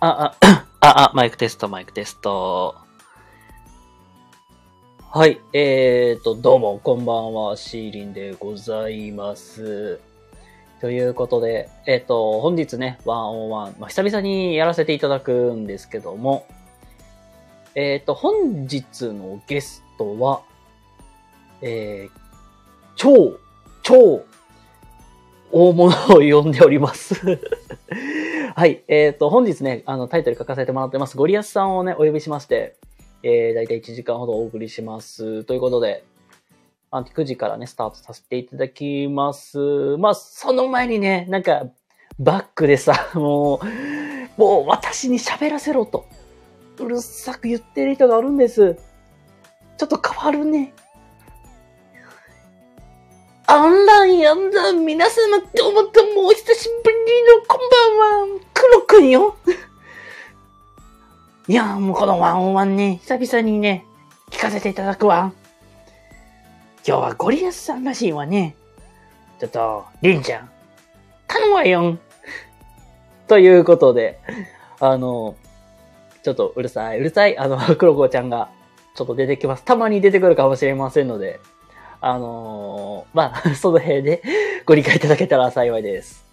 あ、あ、あ、あ、マイクテスト、マイクテスト。はい、えーと、どうも、こんばんは、シーリンでございます。ということで、えっ、と、本日ね、ワンオンワン、まあ、久々にやらせていただくんですけども、えっ、と、本日のゲストは、えー、超、超、大物を呼んでおります。はい。えっ、と、本日ね、あの、タイトル書かせてもらってます、ゴリアスさんをね、お呼びしまして、えー、だいたい1時間ほどお送りします。ということで、あ9時からね、スタートさせていただきます。まあ、その前にね、なんか、バックでさ、もう、もう私に喋らせろと、うるさく言ってる人がおるんです。ちょっと変わるね。あらやだ、皆様どうもどうもお久しぶりのこんばんは、黒くんよ。いやーもうこのワンオンワンね、久々にね、聞かせていただくわ。今日はゴリアスさんらしいわね。ちょっと、リンちゃん、頼むわよん。ということで、あの、ちょっとうるさい、うるさい、あの、黒子ちゃんが、ちょっと出てきます。たまに出てくるかもしれませんので、あのーまあ、その辺でご理解いただけたら幸いです。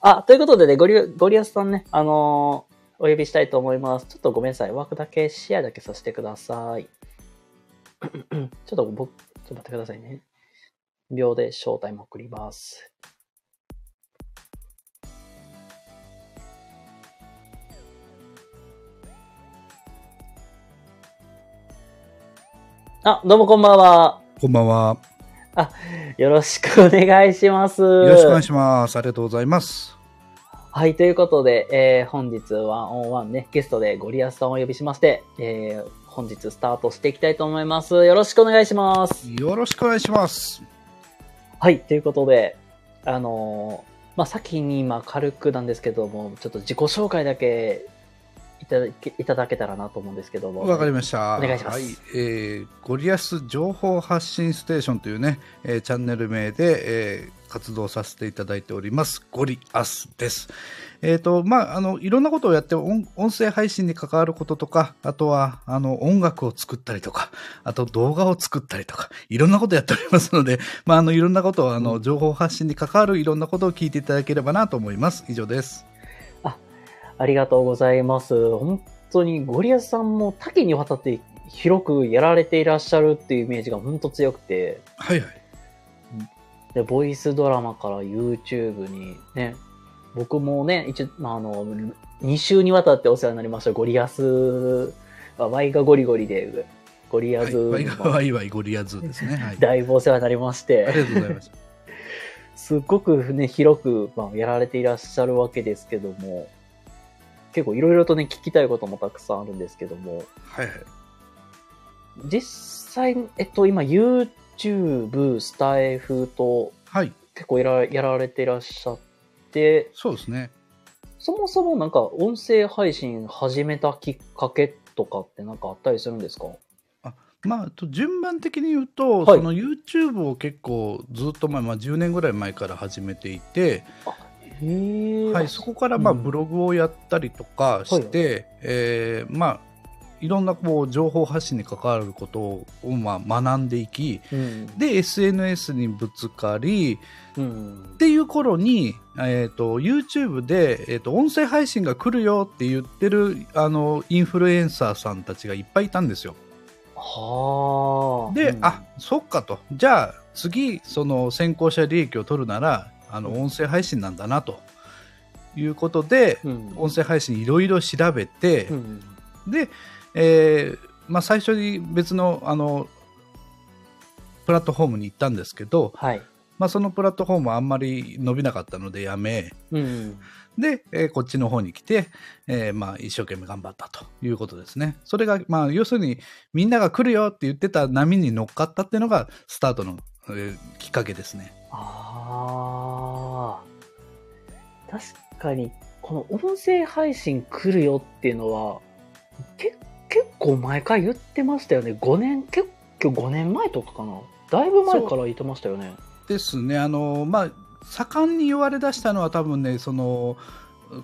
あ、ということでね、ゴリ、ゴリアスさんね、あのーお呼びしたいと思います。ちょっとごめんなさい。枠だけ、シェアだけさせてください。ちょっと僕、ちょっと待ってくださいね。秒で招待も送ります。あ、どうもこんばんは。こんばんは。よろしくお願いします。よよろしくお願いします。ありがとうございます。はい、ということで、えー本日ワンオンワンね、ゲストでゴリアスさんをお呼びしまして、えー本日スタートしていきたいと思います。よろしくお願いします。よろしくお願いします。はい、ということで、あのーまあ、先に今軽くなんですけども、ちょっと自己紹介だけいただけいただけたらなと思うんですけども。わかりました。お願いしますはい、えーゴリアス情報発信ステーションというね、えーチャンネル名で、えー活動させていただいております。ゴリアスです。えっ、と、まあ、あの、いろんなことをやって音、音声配信に関わることとか、あとは、あの、音楽を作ったりとか、あと動画を作ったりとか、いろんなことやっておりますので、まあ、あの、いろんなことを、あの、情報発信に関わるいろんなことを聞いていただければなと思います。以上です。ありがとうございます。本当にゴリアスさんも多岐にわたって広くやられていらっしゃるっていうイメージが本当強くて、はいはい。で、ボイスドラマから YouTube にね、僕もね、一応、まあ、あの、2週にわたってお世話になりましたゴリアス、あワイがゴリゴリで、ゴリアはい、ズワイガもワイワイゴリアズですね。はい。だいぶお世話になりまして、ありがとうございます。すっごくね、広く、まあ、やられていらっしゃるわけですけども、結構いろいろとね、聞きたいこともたくさんあるんですけども、はいはい。実際、えっと、今、YouTube、スタイフとはい。結構やらやられていらっしゃって、そうですね。そもそもなんか音声配信始めたきっかけとかってなんかあったりするんですか？まあ、と順番的に言うと、はいその YouTube を結構ずっと前、まあ、10年ぐらい前から始めていて。はい、そこからまあうんブログをやったりとかして、えーまあ、いろんなこう情報発信に関わることをまあ学んでいきうん。で SNS にぶつかりうんっ。ていう頃に、えー、と YouTube で、えー、と音声配信が来るよって言ってるあのインフルエンサーさんたちがいっぱいいたんですよ。はあ。で、うんあそっかとじゃあ次その先行者利益を取るならあの音声配信なんだなということで、うん。音声配信いろいろ調べて、うん。で、えーまあ、最初に別のあのプラットフォームに行ったんですけど、はい。まあ、そのプラットフォームはあんまり伸びなかったのでやめうん。で、えーこっちの方に来て、えーまあ、一生懸命頑張ったということですね。それが、まあ、要するにみんなが来るよって言ってた波に乗っかったっていうのがスタートの、えーきっかけですね。ああ。確かに、この音声配信来るよっていうのは、け結構前回言ってましたよね。5年、結構5年前とかかな。だいぶ前から言ってましたよね。ですね。あのまあ盛んに言われだしたのは多分ねその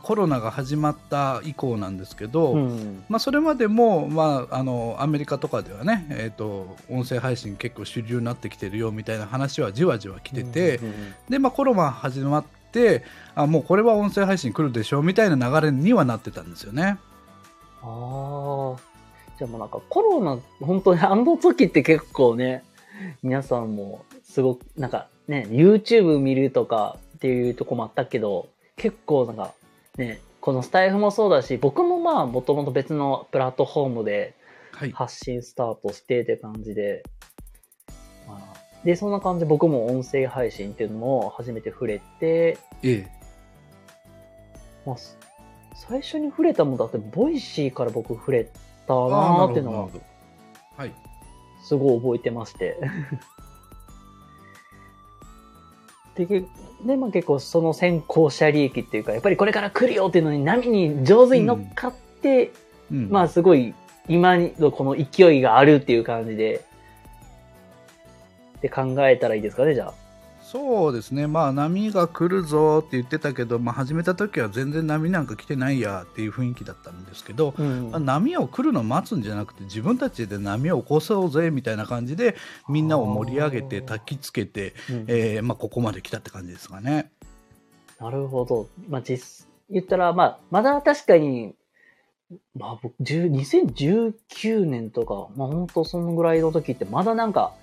コロナが始まった以降なんですけど、うん。まあ、それまでも、まあ、あのアメリカとかではね、えー、と音声配信結構主流になってきてるよみたいな話はじわじわ来てて、うんで、まあ、コロナ始まってあもうこれは音声配信来るでしょうみたいな流れにはなってたんですよね。ああ。じゃあもうなんかコロナ、本当にあの時って結構ね、皆さんもすごく、なんかね、YouTube 見るとかっていうとこもあったけど、結構なんかね、このスタイフもそうだし、僕もまあもともと別のプラットフォームではい、発信スタートしてって感じで、まあで、そんな感じで僕も音声配信っていうのも初めて触れて、ええ。まあ、す最初に触れたもんだって、ボイシーから僕触れたなあーっていうのはい。すごい覚えてまして。で、けでまあ、結構その先行者利益っていうか、やっぱりこれから来るよっていうのに波に上手に乗っかって、うんまあすごい今のこの勢いがあるっていう感じで、で考えたらいいですかね、じゃあ。そうですね、まあ、波が来るぞって言ってたけど、まあ、始めた時は全然波なんか来てないやっていう雰囲気だったんですけど、うんまあ波を来るのを待つんじゃなくて自分たちで波を起こそうぜみたいな感じでみんなを盛り上げて焚きつけて、うんえーまあ、ここまで来たって感じですかね。なるほど。まあ、実、言ったら、まあ、まだ確かに、まあ、僕、10 2019年とか、まあ、本当そのぐらいの時って、まだなんか、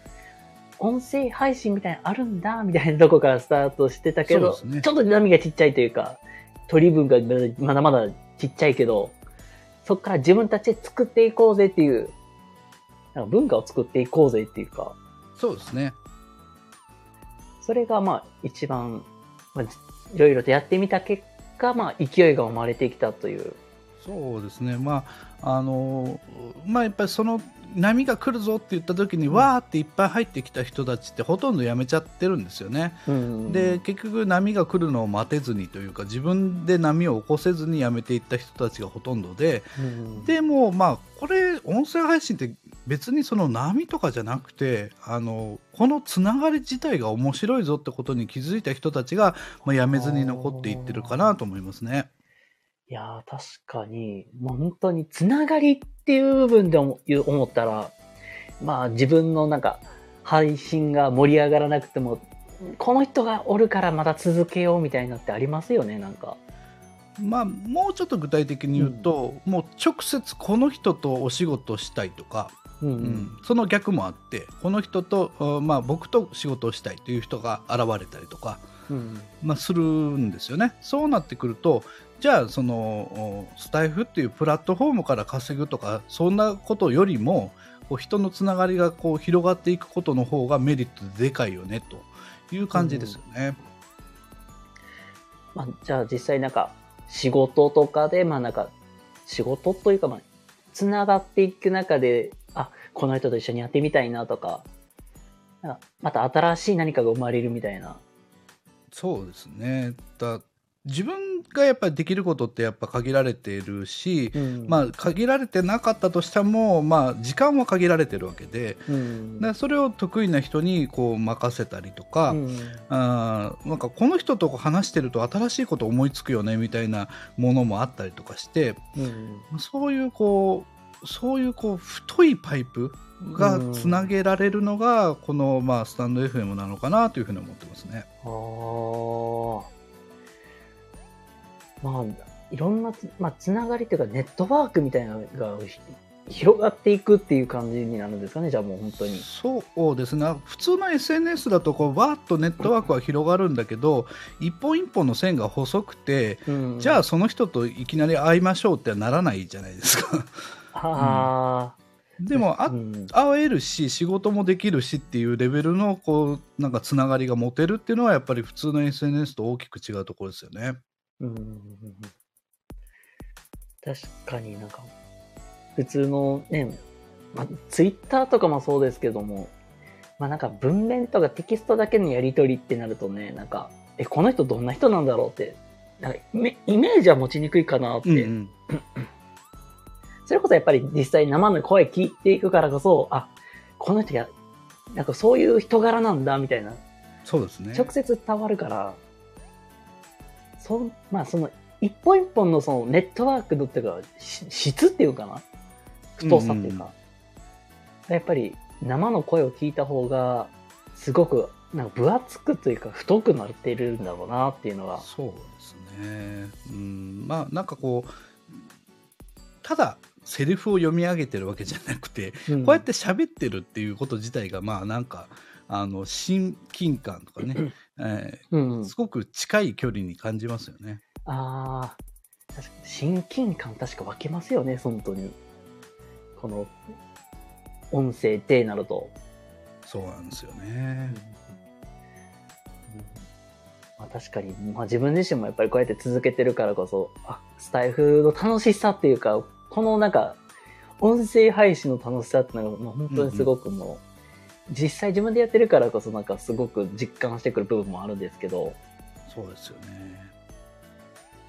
音声配信みたいなのあるんだ、みたいなとこからスタートしてたけど、ね。ちょっと波がちっちゃいというか、取り分がまだまだちっちゃいけど、そこから自分たちで作っていこうぜっていう、なんか文化を作っていこうぜっていうか、そうですね。それがまあ一番、まあ、いろいろとやってみた結果、まあ勢いが生まれてきたという。そうですね、まああのまあ、やっぱりその波が来るぞって言った時に、わーっていっぱい入ってきた人たちってほとんどやめちゃってるんですよね。で結局波が来るのを待てずにというか自分で波を起こせずにやめていった人たちがほとんどでうん、でもまあこれ音声配信って別にその波とかじゃなくてあのこのつながり自体が面白いぞってことに気づいた人たちが、まあ、やめずに残っていってるかなと思いますね。いやー、確かに、もう本当につながりっていう部分で思思ったら、まあ自分のなんか配信が盛り上がらなくても、この人がおるからまた続けようみたいなのってありますよね、なんか。まあ、もうちょっと具体的に言うと、もう直接この人とお仕事したいとか、うんうんその逆もあってこの人と、あまあ、僕と仕事をしたいという人が現れたりとか、うんまあ、するんですよね。そうなってくるとじゃあそのおスタイフっていうプラットフォームから稼ぐとかそんなことよりもこう人のつながりがこう広がっていくことの方がメリットででかいよねという感じですよね。まあ、じゃあ実際なんか仕事とかで、まあなんか仕事というかまあ、つながっていく中で、あ、この人と一緒にやってみたいなとか、なんかまた新しい何かが生まれるみたいな。そうですねだ自分がやっぱりできることってやっぱ限られているし、うん。まあ、限られてなかったとしても、まあ、時間は限られてるわけで。うん。でそれを得意な人にこう任せたりとか、うん。あーなんかこの人と話してると新しいこと思いつくよねみたいなものもあったりとかしてうん。そういうこうそういうこう太いパイプがつなげられるのがこの、まあ、スタンド FM なのかなというふうに思ってますね。ああ。まあ、いろんなつ、まあ、つながりというか、ネットワークみたいなのがひ広がっていくっていう感じになるんですかね、じゃあもう本当に。そうですね普通の SNS だとこうわーっとネットワークは広がるんだけど一本一本の線が細くてうんじゃあその人といきなり会いましょうってはならないじゃないですか。ああ。でもあうん会えるし仕事もできるしっていうレベルのこうなんかつながりが持てるっていうのはやっぱり普通の SNS と大きく違うところですよね。うん確かになんか、普通のね、まあ、ツイッターとかもそうですけども、まあなんか文面とかテキストだけのやり取りってなるとね、なんか、え、この人どんな人なんだろうって、なんかイメイメージは持ちにくいかなって、うんうん。それこそやっぱり実際生の声聞いていくからこそ、あ、この人や、なんかそういう人柄なんだみたいな。そうですね。直接伝わるから、そう、まあその一本一本のそのネットワークのっていうか、し質っていうかな？太さっていうか、やっぱり生の声を聞いた方が、すごく、なんか分厚くというか、太くなっているんだろうなっていうのが。そうですね。うん、まあなんかこう、ただセリフを読み上げてるわけじゃなくて、うん。こうやって喋ってるっていうこと自体が、まあなんか、あの、親近感とかね、えうんうんーすごく近い距離に感じますよね。ああ、確かに親近感確か分けますよね、本当に。この、音声でなると。そうなんですよね。まあ、確かに、まあ、自分自身もやっぱりこうやって続けてるからこそ、あ、スタイフの楽しさっていうか、このなんか、音声配信の楽しさっていうのが、まあ、本当にすごくもう、実際自分でやってるからこそなんかすごく実感してくる部分もあるんですけど、そうですよね。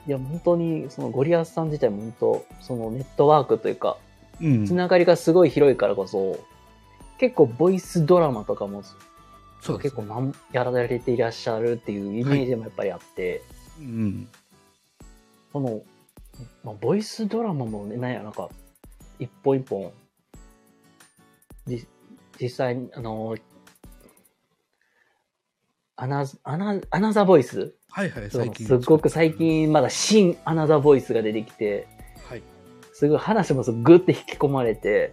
いや、本当に、そのゴリアスさん自体も本当、そのネットワークというか、うん。つながりがすごい広いからこそ、結構ボイスドラマとかもそうです結構なんやられていらっしゃるっていうイメージもやっぱりあって、うん。この、まあ、ボイスドラマもね、なんや、なんか、一本一本、じ実際に、あの、アナアナアナザーボイス？はいはい、最近。すっごく最。近まだ新アナザーボイスが出てきて、はい。すごい話もすぐって引き込まれて、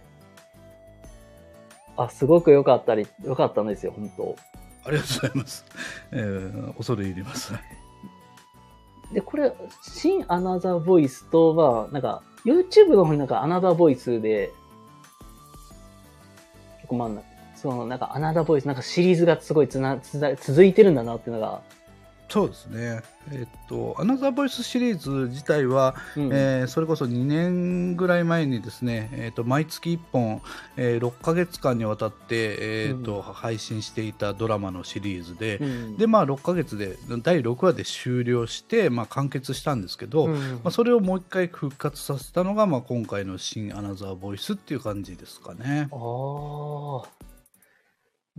あ、すごく良かったり、良かったんですよ、本当ありがとうございます。えー、恐れ入ります。で、これ、新アナザーボイスとは、なんか、YouTube の方になんかアナザーボイスで、困んない、そのなんかアナダボイス、なんかシリーズがすごいつなつ続いてるんだなっていうのが、そうですね。えっと、アナザーボイスシリーズ自体は、うんえーそれこそ2年ぐらい前にですね、えっと毎月1本、えー6ヶ月間にわたって、えっとうん配信していたドラマのシリーズで、うんでまあ、6ヶ月で第6話で終了して、まあ、完結したんですけど、うんまあ、それをもう一回復活させたのが、まあ、今回の「新アナザーボイス」っていう感じですかね。ああ。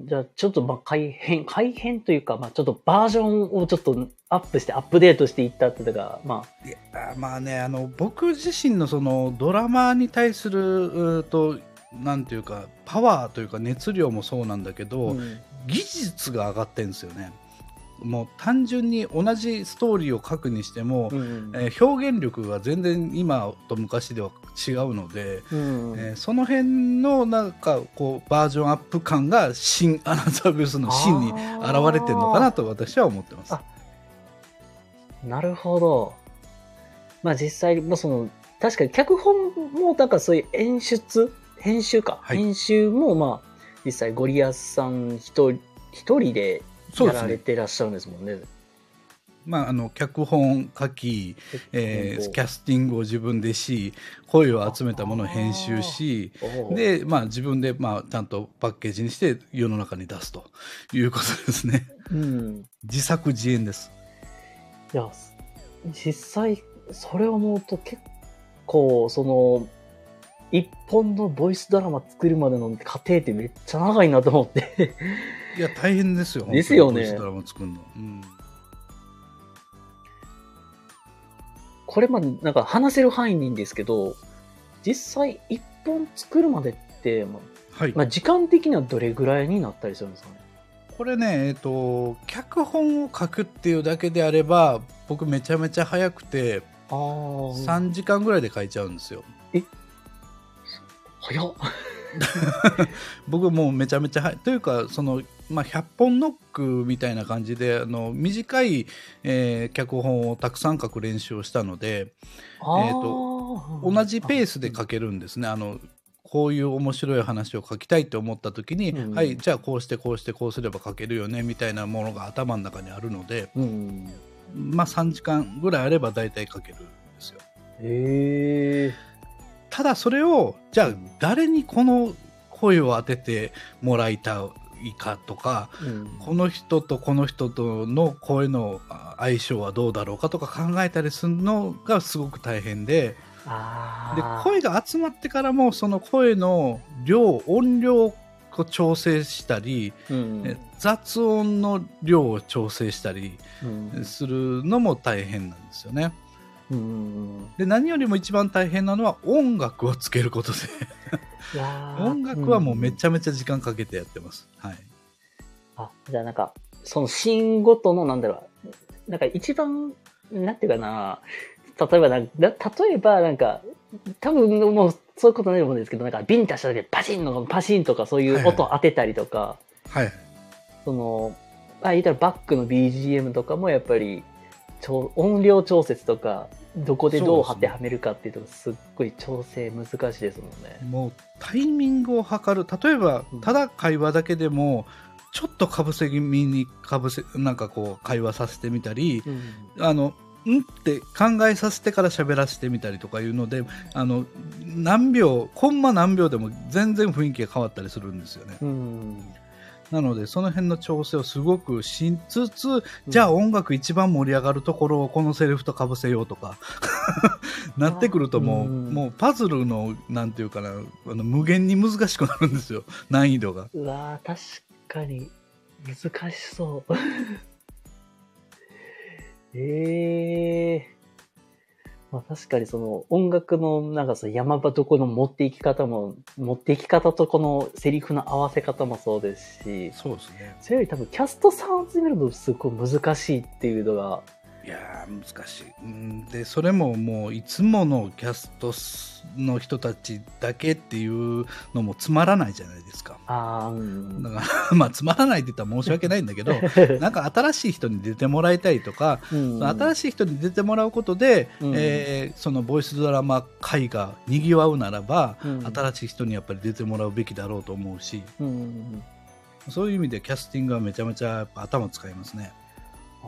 じゃあ、ちょっとまあ改変、改変というか、まあちょっとバージョンをちょっとアップして、アップデートしていったっていうのが、まあ、いやまあねあの僕自身のそのドラマに対するうーとなんていうかパワーというか熱量もそうなんだけど、うん。技術が上がってるんですよね。もう単純に同じストーリーを書くにしても、うん。えー表現力が全然今と昔では違うので、うんえーその辺のなんかこうバージョンアップ感が新アナザーブースの新に現れてるのかなと私は思ってます。あなるほど。まあ実際、まあその、確かに脚本も、なんかそういう演出、編集か。はい編集も、まあ、実際ゴリアスさん一人、一人でやられ。てらっしゃるんですもんね。まああの脚本書き、えーキャスティングを自分でし、声を集めたものを編集し、でまあ自分でまあちゃんとパッケージにして世の中に出すということですね。うん。自作自演です。いや、実際、それを思うと結構、その、一本のボイスドラマ作るまでの過程ってめっちゃ長いなと思って。いや大変ですよ。ですよねボイスドラマ作るの。うんこれまでなんか話せる範囲にいいんですけど、実際一本作るまでって、まあはい。まあ、時間的にはどれぐらいになったりするんですかね？これね、えっ、と、脚本を書くっていうだけであれば、僕めちゃめちゃ早くて、ああ。3時間ぐらいで書いちゃうんですよ。早っ。僕もうめちゃめちゃ。というか、その、まあ、100本ノックみたいな感じで、あの、短い、えー脚本をたくさん書く練習をしたので、あえーと同じペースで書けるんですね。あの、こういう面白い話を書きたいって思った時に、うんはい、じゃあこうしてこうしてこうすれば書けるよね、みたいなものが頭の中にあるので、うん。まあ3時間ぐらいあれば大体書けるんですよ。へえ。ただそれを、じゃあうん誰にこの声を当ててもらいたいかとか、うんこの人とこの人との声のあ相性はどうだろうかとか考えたりするのがすごく大変で、で。声が集まってからもその声の量音量を調整したり、うんえ雑音の量を調整したりうんするのも大変なんですよね。うんうんで、何よりも一番大変なのは音楽をつけることで、音楽はもうめんちゃめちゃ時間かけてやってます。はい。あ、じゃあなんか、そのシーンごとの、なんだろう、なんか一番、なんていうかな、例えばな例えばなんか、多分もうそういうことないと思うんですけど、なんかビンタした時でパチンのパチンとかそういう音当てたりとか、はい。その、あ、言ったらバックの BGM とかもやっぱり、音量調節とか、どこでどう当てはめるかっていうとこすっごい調整難しいですもんね。もうタイミングを測る。例えばうん、ただ会話だけでも、ちょっとかぶせ気味にかぶせ、なんかこう会話させてみたり、うんあの、んって考えさせてから喋らせてみたりとかいうので、あの、何秒、コンマ何秒でも全然雰囲気が変わったりするんですよね。うん。なので、その辺の調整をすごくしつつ、じゃあ音楽一番盛り上がるところをこのセリフと被せようとか、なってくるともう、うんもうパズルの、なんていうかな、あの無限に難しくなるんですよ、難易度が。うわー確かに難しそう。ええまあ確かにその音楽のなんかその山場とこの持っていき方も、持っていき方とこのセリフの合わせ方もそうですし、そうですね。それより多分キャストさんを集めるのすごい難しいっていうのが、いやー、難しい。うんで、それももう、いつものキャストの人たちだけっていうのもつまらないじゃないですか。ああ、うん。だから、まあ、つまらないって言ったら申し訳ないんだけど、なんか新しい人に出てもらいたいとか、うん新しい人に出てもらうことで、うんえーそのボイスドラマ界がにぎわうならば、うん新しい人にやっぱり出てもらうべきだろうと思うしうん。そういう意味でキャスティングはめちゃめちゃ頭使いますね。あ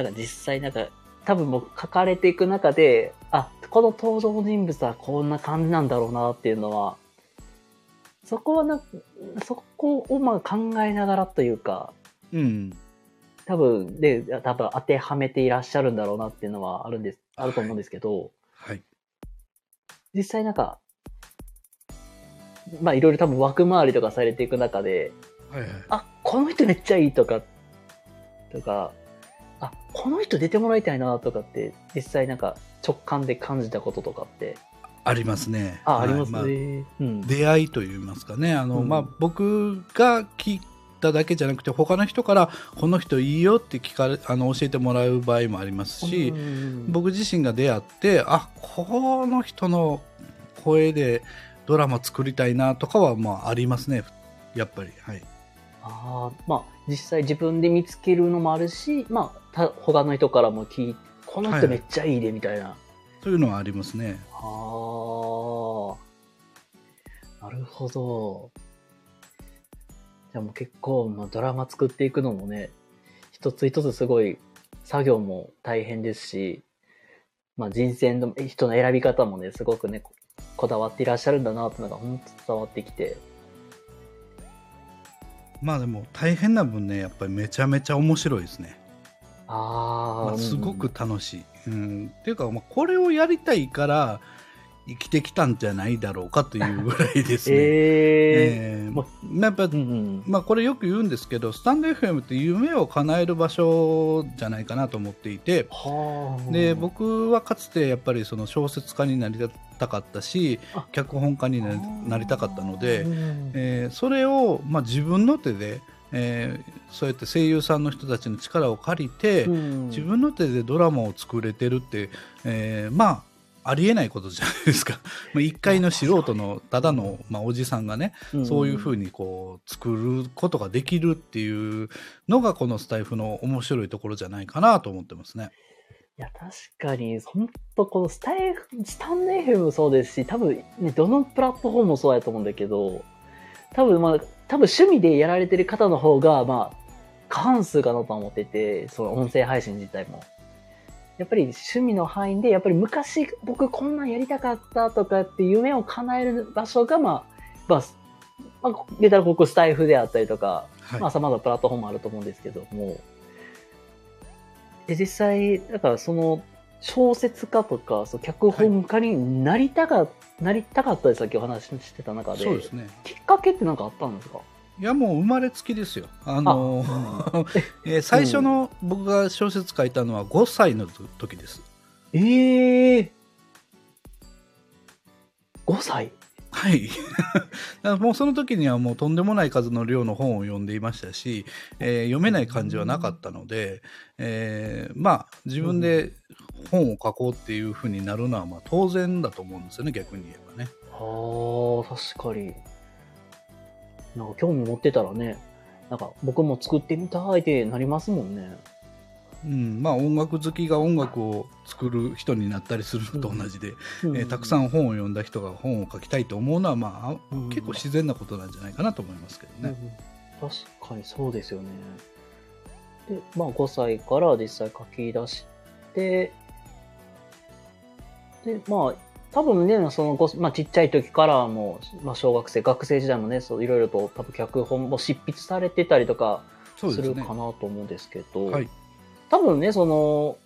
ーだから実際なんか、多分もう書かれていく中で、あ、この登場人物はこんな感じなんだろうなっていうのは、そこはな、そこをまあ考えながらというか、うん、多分、で、多分当てはめていらっしゃるんだろうなっていうのはあるんです、あると思うんですけど、はい、実際なんか、まあいろいろ多分枠回りとかされていく中で、はいはい。あ、この人めっちゃいいとか、とか、あ、この人出てもらいたいなとかって、実際なんか直感で感じたこととかって、ありますね。あ、はいありますまあね。うん。出会いといいますかね。あの、うん。まあ、僕が聞いただけじゃなくて他の人からこの人いいよって聞かれあの教えてもらう場合もありますし、うん僕自身が出会ってあこの人の声でドラマ作りたいなとかはまあありますね。やっぱり。はい。ああ、まあ実際自分で見つけるのもあるし、まあた他の人からも聞いこの人めっちゃいいでみたいな。そういうのはありますねああ、なるほど。じゃあもう結構、まあ、ドラマ作っていくのもね、一つ一つすごい作業も大変ですし、まあ人選の人の選び方もね、すごくね、ここだわっていらっしゃるんだなってのが本当伝わってきて。まあでも大変な分ねやっぱりめちゃめちゃ面白いですね、ああ、まあ、すごうんく楽しい、うん。っていうか、まあ、これをやりたいから生きてきたんじゃないだろうかというぐらいですね。え ええーもやっぱうんうん。まあ、これよく言うんですけどスタンド FM って夢を叶える場所じゃないかなと思っていて。はあ。で僕はかつてやっぱりその小説家になりたかったしあ。脚本家になりたかったので、うん。えーそれを、まあ、自分の手で、えーそうやって声優さんの人たちの力を借りて、うん自分の手でドラマを作れてるって、えーまあありえないことじゃないですか。まあ一回の素人のただの、まあ、おじさんがね、そういうふうにこう作ることができるっていうのがこのスタイフの面白いところじゃないかなと思ってますね。いや、確かに、本当このスタイフ、スタンド FM もそうですし、多分ね、どのプラットフォームもそうやと思うんだけど、多分まあ、多分趣味でやられてる方の方が、まあ、過半数かなと思ってて、その音声配信自体も。やっぱり趣味の範囲で、やっぱり昔僕こんなんやりたかったとかって夢を叶える場所が、まあ、まあ、まあ、言ったらここスタイフであったりとか、はい。まあ、様々なプラットフォームあると思うんですけども、で、実際、だからその、小説家とか、その脚本家になりたか、なりたかったでさっきお話ししてた中で、そうですね。きっかけって何かあったんですか？いやもう生まれつきですよ。あのー えー最初の僕が小説書いたのは5歳の時です。ええー、5歳？はい。だからもうその時にはもうとんでもない数の量の本を読んでいましたし、えー読めない漢字はなかったので、えーまあ自分で本を書こうっていうふうになるのはまあ当然だと思うんですよね、逆に言えばね。ああ、確かに。なんか興味持ってたらね、なんか僕も作ってみたいってなりますもんね。うん、まあ音楽好きが音楽を作る人になったりするのと同じで、うんえーたくさん本を読んだ人が本を書きたいと思うのは、まあ、うん結構自然なことなんじゃないかなと思いますけどね。うん確かにそうですよね。で、まあ5歳から実際書き出して、で、まあ、多分ね、そのご、まあ、ちっちゃい時からもう、まあ、小学生、学生時代もね、そういろいろと多分脚本も執筆されてたりとかするかな。と思うんですけど、はい。多分ね、その、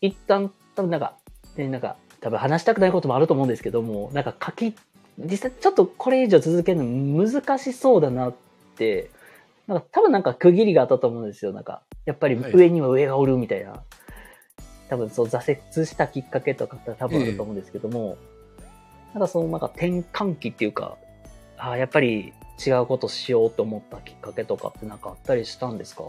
一旦、多分なんか、ね、なんか、多分話したくないこともあると思うんですけども、なんか書き、実際ちょっとこれ以上続けるの難しそうだなって、なんか多分なんか区切りがあったと思うんですよ。なんか、やっぱりはい上には上がおるみたいな。多分そう挫折したきっかけとかって多分あると思うんですけども、なんかそのなんか転換期っていうか、ああ、やっぱり違うことしようと思ったきっかけとかってなんかあったりしたんですか？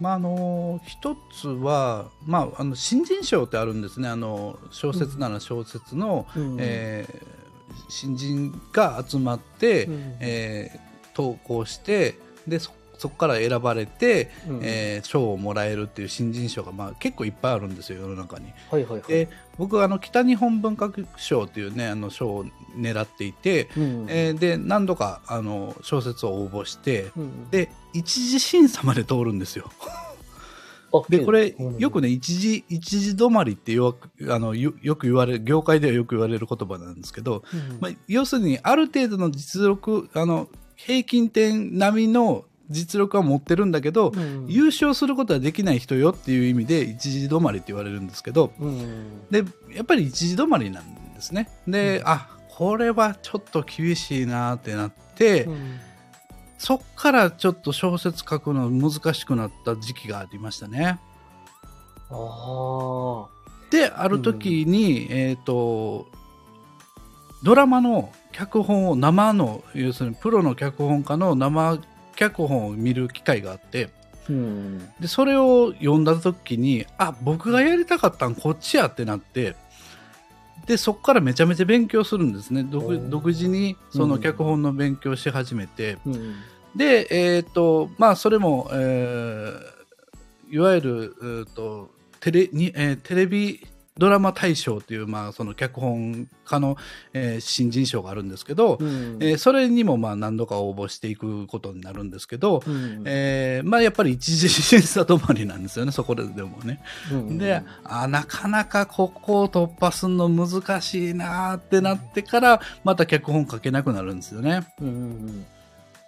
まああの一つは、まあ、あの新人賞ってあるんですね。あの小説なら小説の、うん。えー新人が集まって、うん。えー投稿してでそそこから選ばれて、うんえー賞をもらえるっていう新人賞が、まあ、結構いっぱいあるんですよ世の中に。はいはいはい。で僕はあの北日本文学賞っていうねあの賞を狙っていて、うんえーで何度かあの小説を応募してうんで一次審査まで通るんですよ。あでこれうんよくね一時一時止まりってよくあのよよく言われる業界ではよく言われる言葉なんですけど、うんまあ、要するにある程度の実力あの平均点並みの実力は持ってるんだけど、うん。優勝することはできない人よっていう意味で一時止まりって言われるんですけどうん。でやっぱり一時止まりなんですね。で、あこれはちょっと厳しいなってなって、うん。そっからちょっと小説書くの難しくなった時期がありましたね。ああ。である時に、えっ、とドラマの脚本を生の要するにプロの脚本家の生脚本を見る機会があってうん。でそれを読んだ時にあ僕がやりたかったんこっちやってなってでそこからめちゃめちゃ勉強するんですねお独自にその脚本の勉強し始めて、うん。でえっ、とまあそれも、えーいわゆるえーとテレに、えーテレビドラマ大賞という、まあ、その脚本家の、えー新人賞があるんですけど、うんえーそれにもまあ何度か応募していくことになるんですけど、うんえーまあ、やっぱり一時審査止まりなんですよね、そこででもね。うんで、あなかなかここを突破するの難しいなーってなってから、また脚本書けなくなるんですよね。うんうん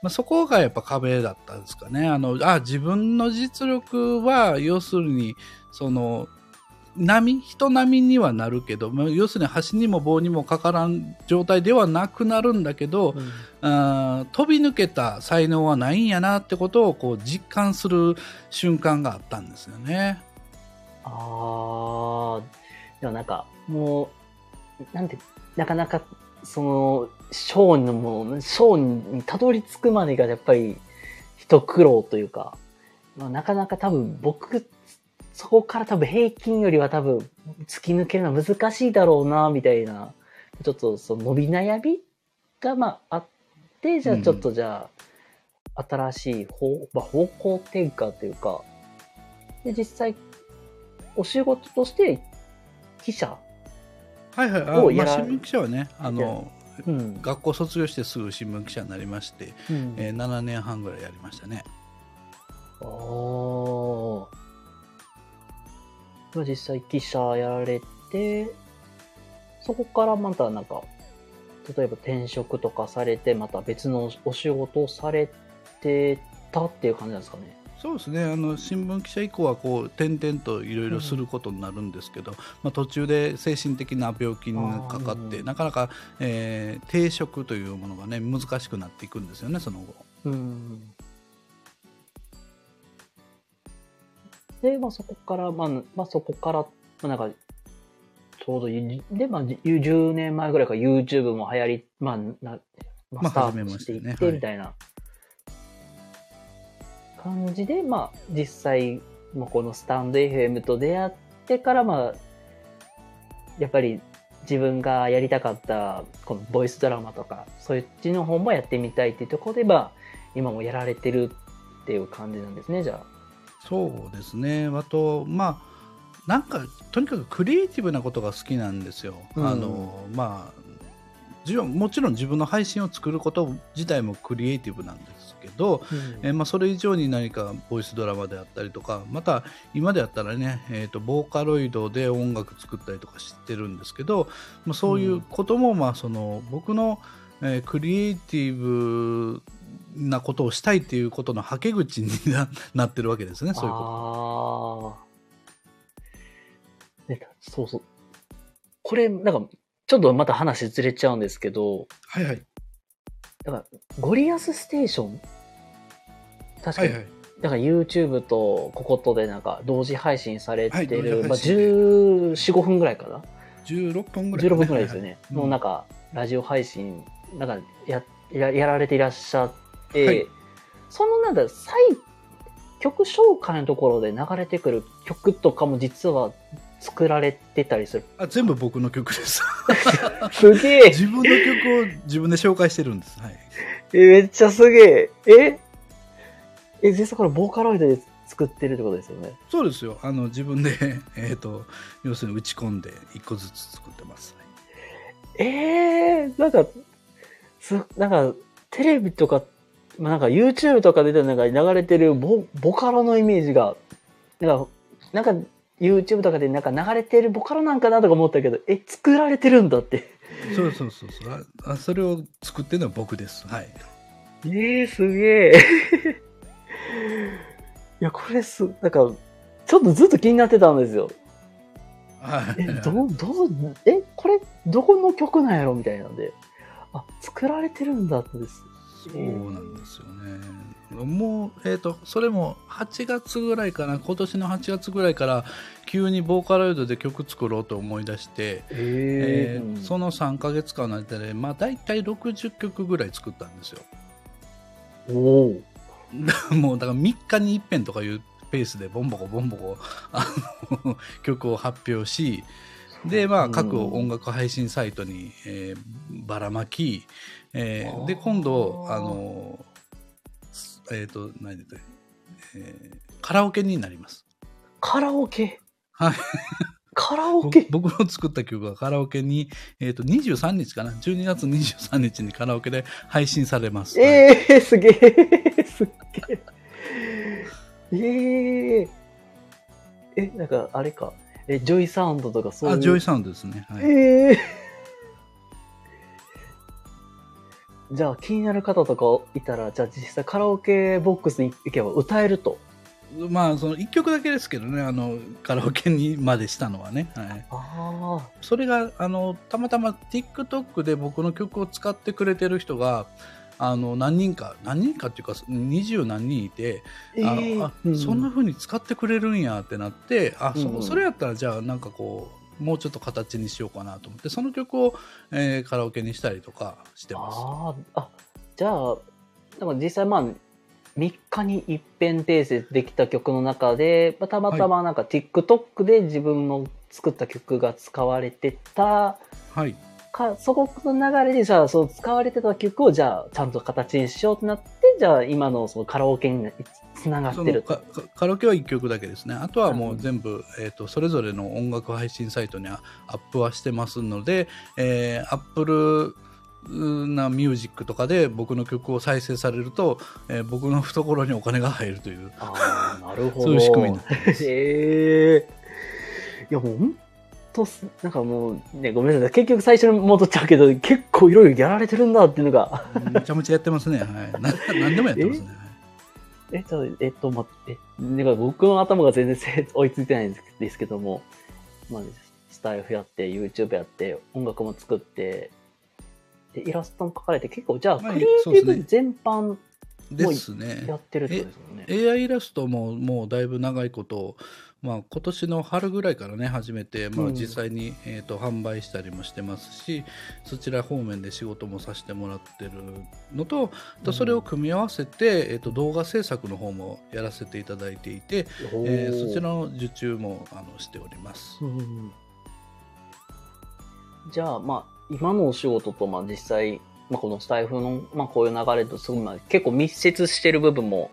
まあ、そこがやっぱ壁だったんですかね。あの、あ、自分の実力は、要するに、その、波、人並みにはなるけど、まあ、要するに橋にも棒にもかからん状態ではなくなるんだけど、うんあー飛び抜けた才能はないんやなってことをこう実感する瞬間があったんですよね。ああ、でもなんか、もう、なんて、なかなか、その、賞のもう、賞にたどり着くまでがやっぱり、一苦労というか、まあ、なかなか多分僕、そこから多分平均よりは多分突き抜けるのは難しいだろうな、みたいな、ちょっとその伸び悩みがまああって、じゃあちょっとじゃあ、新しい方,、まあ、方向転換というか、で、実際、お仕事として記者、はいはい。あまあ、新聞記者はね、あの、うん。学校卒業してすぐ新聞記者になりまして、うん。えー7年半ぐらいやりましたね。あー。まあ実際記者やられて、そこからまたなんか、例えば転職とかされて、また別のお仕事をされてたっていう感じなんですかね。そうですねあの新聞記者以降はこう転々といろいろすることになるんですけど、まあ、途中で精神的な病気にかかってあーなかなか、えー定職というものがね難しくなっていくんですよねその後。うん。で、まあそこから、まあ、まあそこから、まあなんか、ちょうどい、で、まあ、10年前ぐらいから YouTube も流行り、まあ、な、まあ、まあスタートしていって、みたいな。感じで、まあ、実際、まあ、このスタンド FM と出会ってから、まあ、やっぱり自分がやりたかった、このボイスドラマとか、そっちの方もやってみたいっていうところで、まあ、今もやられてるっていう感じなんですね、じゃあ。そうですね。あと、まあ、なんか、とにかくクリエイティブなことが好きなんですよ。うんあの、まあ、自分もちろん自分の配信を作ること自体もクリエイティブなんですけど、えーまあ、それ以上に何かボイスドラマであったりとかまた今であったらね、えー、とボーカロイドで音楽作ったりとかしてるんですけど、まあ、そういうことも、まあ、その僕の、えークリエイティブなことをしたいっていうことのはけ口にななってるわけですねそういうこああ。ね、そうそう。これ、なんか、ちょっとまた話ずれちゃうんですけど、と。はいはい。だから、ゴリアスステーション？確かに、はいはい。だから YouTube とこことでなんか同時配信されてはいまあ、時配信で。14、5分ぐらいかな？16分ぐらい、16分ぐらいですよね。うん。のなんか、ラジオ配信、なんかや、ややられていらっしゃって、はい。そのなんか、再、曲紹介のところで流れてくる曲とかも実は作られてたりする。あ全部僕の曲です。すげえ。自分の曲を自分で紹介してるんです、はい、え、めっちゃすげえ。え？え、実際これボーカロイドで作ってるってことですよね？そうですよ。あの自分で、えー、と要するに打ち込んで1個ずつ作ってます、ええなんか、す、なんか、テレビとか、まあ、なんか YouTube とかでなんか流れてるボボカロのイメージが、なんか、なんか YouTube とかでなんか流れてるボカロなんかなとか思ったけど、え、作られてるんだって。そうそうそうそうああそれを作ってるのは僕ですはいええすげえ。いや、これす、なんか、ちょっとずっと気になってたんですよ。はいえ、どう、どう、え、これ、どこの曲なんやろみたいなんで。あ、作られてるんだってです。そうなんですよね。もう、えっ、と、それも8月ぐらいかな、今年の8月ぐらいから、急にボーカロイドで曲作ろうと思い出して、ええーその3ヶ月間の間で、まあ、大体60曲ぐらい作ったんですよ。おお。もう、だから3日に一遍とかいうペースで、ボンボコボンボコ、あの、曲を発表し、で、まあ、各うん音楽配信サイトに、えーばらまき、えーで、今度、あの、えっ、と、何だったっけえーカラオケになります。カラオケ？はい。カラオぼケ？僕の作った曲がカラオケに、えっ、と、23日かな ?12 月23日にカラオケで配信されます。はいええすげえすっげええええ、なんか、あれか。え、ジョイサウンドとかそういう。あ、ジョイサウンドですね。はい。ええじゃあ、気になる方とかいたら、じゃあ実際カラオケボックスに行けば歌えると。まあ、その1曲だけですけどね、あの、カラオケにまでしたのはね。はい。ああ。それが、あの、たまたま TikTok で僕の曲を使ってくれてる人が、あの、何人か、何人かっていうか、二十何人いて、あええあうそんな風に使ってくれるんやってなって、あ、うんうんそそれやったらじゃあなんかこう、もうちょっと形にしようかなと思って、その曲を、えーカラオケにしたりとかしてます。あじゃあ、だから実際まあ、3日に一遍ペースでできた曲の中で、まあたまたまなんか TikTok で自分の作った曲が使われてたはい。か、そこの流れで、じゃあ、その使われてた曲を、じゃあ、ちゃんと形にしようってなって、じゃあ、今のそのカラオケにつながってるカラオケは1曲だけですね。あとはもううん全部、えー、とそれぞれの音楽配信サイトにはアップはしてますので、えー、Apple なミュージックとかで僕の曲を再生されると、えー僕の懐にお金が入るという、なるほど。そういう仕組みになってます。へえいや、もう、ほんとす、なんかもう、ね、ごめんなさい。結局最初に戻っちゃうけど、結構いろいろやられてるんだっていうのが。めちゃめちゃやってますね。はい。な何でもやってますね。え、じゃあ、えっと、ま、え、なんか僕の頭が全然せ追いついてないんですけども、まあ、スタイフやって、YouTube やって、音楽も作って、で、イラストも描かれて、結構、じゃあ、まあクリエイティブ全般ですね。やってるってことですもんね。AI イラストももうだいぶ長いことまあ、今年の春ぐらいからね始めて、まあ、うん。実際に、えー、と販売したりもしてますしそちら方面で仕事もさせてもらってるのとそれを組み合わせて、えー、と動画制作の方もやらせていただいていて、えーそちらの受注もあのしております。うん。じゃあ、まあ、今のお仕事と、まあ、実際、まあ、このスタイフの、まあ、こういう流れとすごい、まあ、結構密接してる部分も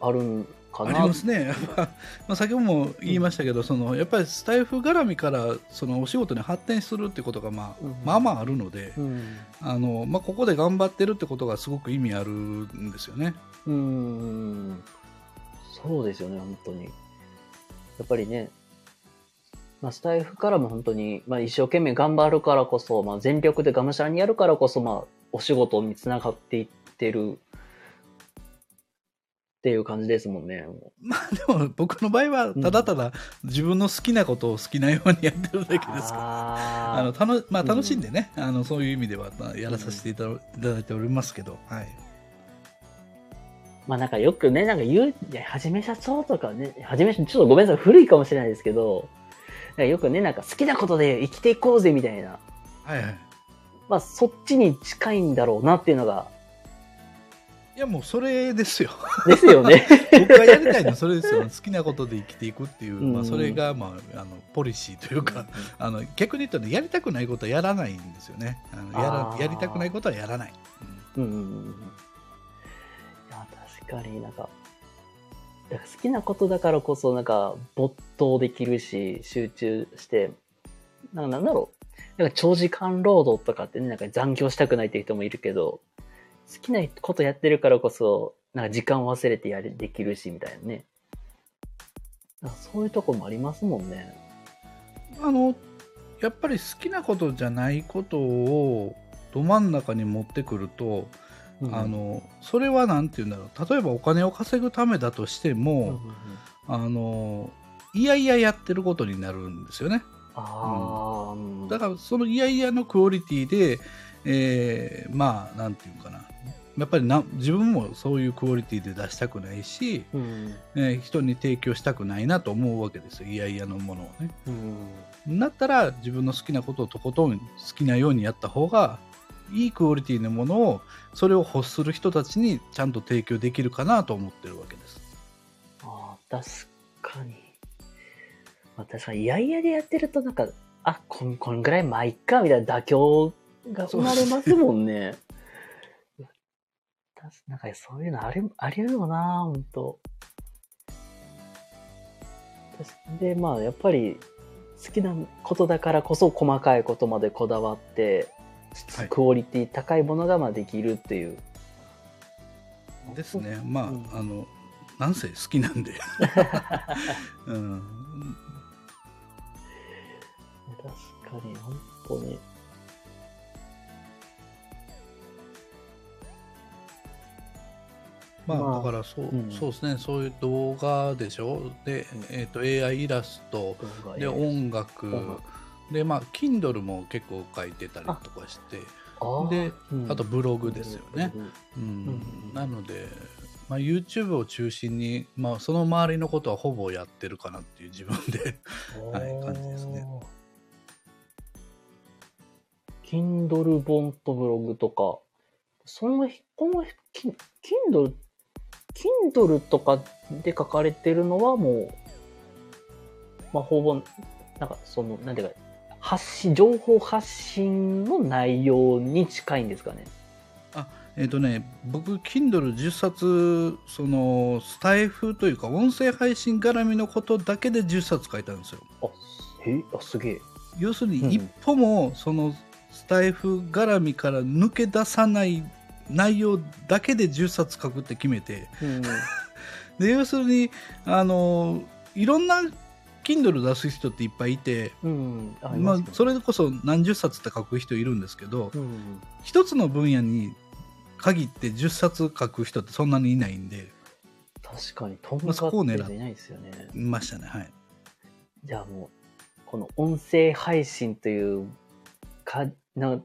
あるんかありな。ますね、まあ、先ほども言いましたけど、そのやっぱりスタイフ絡みからそのお仕事に発展するってことが、まあうんまあまああるので、うん。あのまあ、ここで頑張ってるってことがすごく意味あるんですよね。うーん。そうですよね、本当に。やっぱりね、まあ、スタイフからも本当に、まあ、一生懸命頑張るからこそ、まあ、全力でがむしゃらにやるからこそ、まあ、お仕事につながっていってるっていう感じですもんね。もまあでも僕の場合はただただ自分の好きなことを好きなようにやってるだけうですから。ああのたのまあ、うん。楽しんでね、あのそういう意味ではまあやらさせていただいておりますけど、はい、まあなんかよくね、なんか言う、はじめ社長とかね、はじめ、ちょっとごめんなさい、古いかもしれないですけど、よくね、なんか好きなことで生きていこうぜみたいな、はいはい。まあそっちに近いんだろうなっていうのが、いやもうそれですよ。ですよね。僕がやりたいのはそれですよ。好きなことで生きていくっていう、まあ、うんそれが、まあ、あのポリシーというか、あの逆に言うとねやりたくないことはやらないんですよね。あのやらやりたくないことはやらない、うん。うんうんうん。うん。いや、確かになんか、好きなことだからこそなんか没頭できるし、集中して、なんだろう。なんか長時間労働とかってね、なんか残業したくないっていう人もいるけど、好きなことやってるからこそ、なんか時間を忘れてやれ、できるし、みたいなね。なんかそういうとこもありますもんね。あのやっぱり好きなことじゃないことをど真ん中に持ってくると、うん。あ、のそれは何て言うんだろう。例えばお金を稼ぐためだとしても、うんあのいやいややってることになるんですよね。うん。だからそのいやいやのクオリティで、えーまあなんていうかなやっぱりな自分もそういうクオリティで出したくないし、うん。えー人に提供したくないなと思うわけですよいやいやのものをねうん。だったら自分の好きなことをとことん好きなようにやった方がいいクオリティのものをそれを欲する人たちにちゃんと提供できるかなと思ってるわけです。ああ、確かに。まあ、確かに、いやいやでやってると、なんか、あ、こん、こんぐらいまあいっか、みたいな妥協が生まれますもんね。なんかそういうのあり、あり得るよな、ほんと。で、まあ、やっぱり、好きなことだからこそ細かいことまでこだわって、はいクオリティ高いものがまあできるっていう。ですね。まあ、うんあのなんせ好きなんで。うん、確かに、本当に。まあ、まあだからそう,、うん。そうですね。そういう動画でしょ？で、うんえー、と AI イラストで音楽。でまあ Kindle も結構書いてたりとかしてあー。でうん。あとブログですよね、うん。うん。なので、まあ、YouTube を中心に、まあ、その周りのことはほぼやってるかなっていう自分ではい感じですね。Kindle 本とブログとか、その、この、キ Kindle、Kindle とかで書かれてるのはもう、まあ、ほぼ、なんか、その、なんていうか、発信、情報発信の内容に近いんですかね。えっ、とね僕 Kindle10 冊そのスタイフというか音声配信絡みのことだけで10冊書いたんですよあ、え、あ、すげえ。要するうんに一歩もそのスタイフ絡みから抜け出さない内容だけで10冊書くって決めてうん。で要するにあのいろんな Kindle 出す人っていっぱいいて、うん。ありまあそれこそ何十冊って書く人いるんですけどうん。一つの分野に限って10冊書く人ってそんなにいないんで確かに、とんまあそこを狙っがっていないですよね。いましたねはいじゃあもう、この音声配信というか、な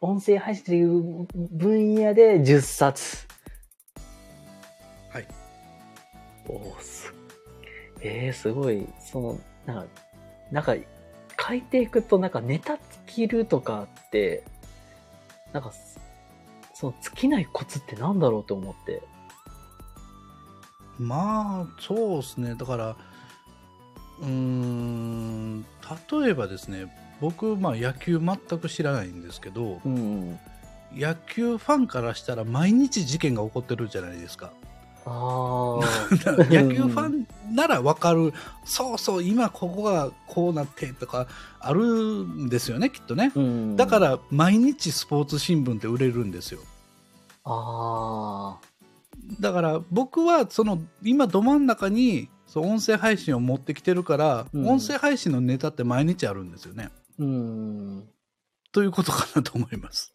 音声配信という分野で10冊。はい。おーす。えー、すごい、その、なんか、なんか、書いていくと、なんかネタ尽きるとかって、なんか、その尽きないコツってなんだろうと思って。まあそうですねだからうーん例えばですね僕、まあ、野球全く知らないんですけどうん。野球ファンからしたら毎日事件が起こってるじゃないですかあ 野球ファンなら分かるそうそう今ここがこうなってとかあるんですよねきっとねうん。だから毎日スポーツ新聞って売れるんですよああ。だから僕はその今ど真ん中にそう音声配信を持ってきてるから、うん音声配信のネタって毎日あるんですよね。うん。ということかなと思います。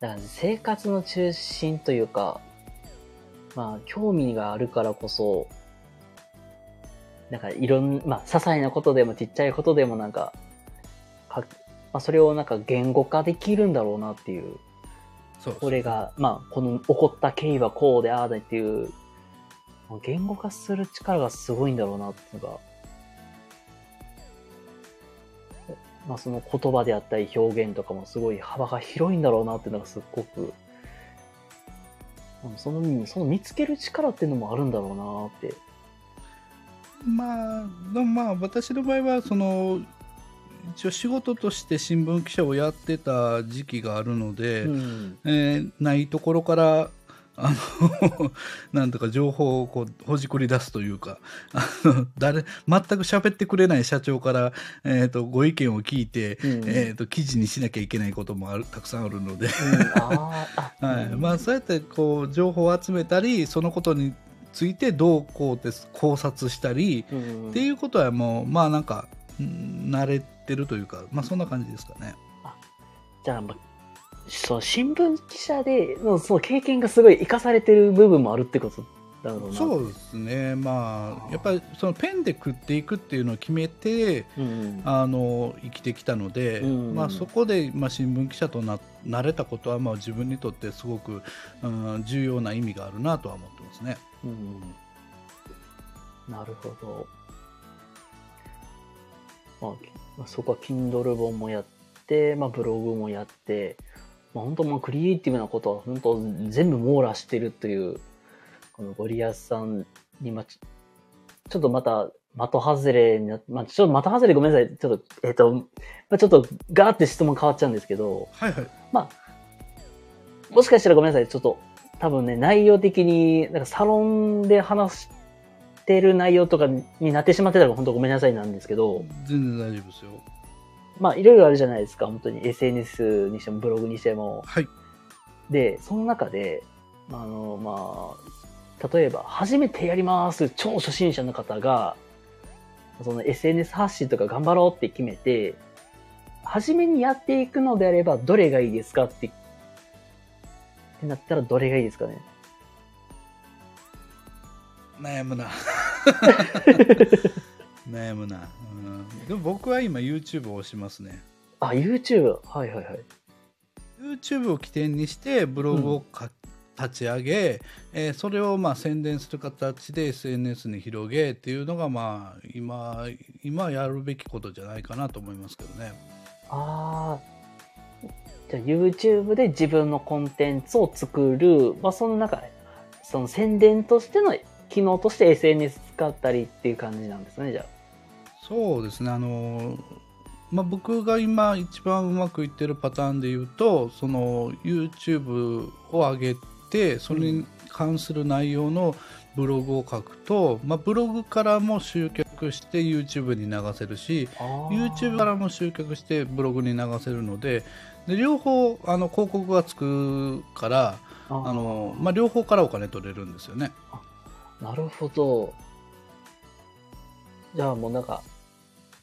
だから生活の中心というか、まあ、興味があるからこそ、なんかいろん、まあ、些細なことでもちっちゃいことでもなんか、かまあ、それをなんか言語化できるんだろうなっていう。そうこれが、まあ、この起こった経緯はこうでああだっていう、言語化する力がすごいんだろうなっていうのが、まあ、その言葉であったり表現とかもすごい幅が広いんだろうなっていうのがすっごく、うんその、その見つける力っていうのもあるんだろうなって。まあ、でもまあ私の場合はその一応仕事として新聞記者をやってた時期があるので、うん。えーないところからあの なんとか情報をこうほじくり出すというかあの誰全く喋ってくれない社長から、えー、とご意見を聞いて、うん。えー、と記事にしなきゃいけないこともあるたくさんあるので、はい。うん。まあ、そうやってこう情報を集めたりそのことについてどうこうです考察したり、うん。っていうことはもうまあなんかうん慣れてるというか、まあ、そんな感じですかね。じゃあ、まあ、その新聞記者でのその経験がすごい生かされてる部分もあるってことだろうな。そうですね、まあ、やっぱりそのペンで食っていくっていうのを決めて、うん。あの生きてきたので、うんまあ、そこで、まあ、新聞記者とななれたことは、まあ、自分にとってすごく、うん、重要な意味があるなとは思ってますね。うん。なるほど。まあ、まあそこは Kindle 本もやって、まあ、ブログもやって、まあ、本当まあクリエイティブなことは本当全部網羅してるという、このゴリアスさんに、まあ、ちょちょっとまた、的外れになまあ、ちょっと的外れごめんなさい。ちょっと、えっ、と、まあ、ちょっとガーって質問変わっちゃうんですけど、はいはい。まあ、もしかしたらごめんなさい。ちょっと、多分ね、内容的に、なんかサロンで話してる内容とかになってしまってたら本当ごめんなさいなんですけど、全然大丈夫ですよ。まあ、いろいろあるじゃないですか。本当に SNS にしてもブログにしても。はい。で、その中で、あの、まあ、例えば、初めてやります、超初心者の方が、その SNS 発信とか頑張ろうって決めて、初めにやっていくのであれば、どれがいいですかって、ってなったらどれがいいですかね。悩むな。悩むな、うん。でも僕は今 YouTube を押しますね。あ、YouTube？はいはいはい。YouTube を起点にしてブログをか、立ち上げ、えーそれをまあ宣伝する形で SNS に広げっていうのがまあ今今やるべきことじゃないかなと思いますけどね。ああ。じゃあ YouTube で自分のコンテンツを作る、まあその中、その宣伝としての機能として SNS 使ったりっていう感じなんですね、じゃそうですねあのまあ、僕が今一番うまくいってるパターンで言うとその YouTube を上げてそれに関する内容のブログを書くと、まあ、ブログからも集客して YouTube に流せるしあ。YouTube からも集客してブログに流せるのでで両方あの広告がつくからあの、まあ、両方からお金取れるんですよね。なるほど。じゃあもうなんか、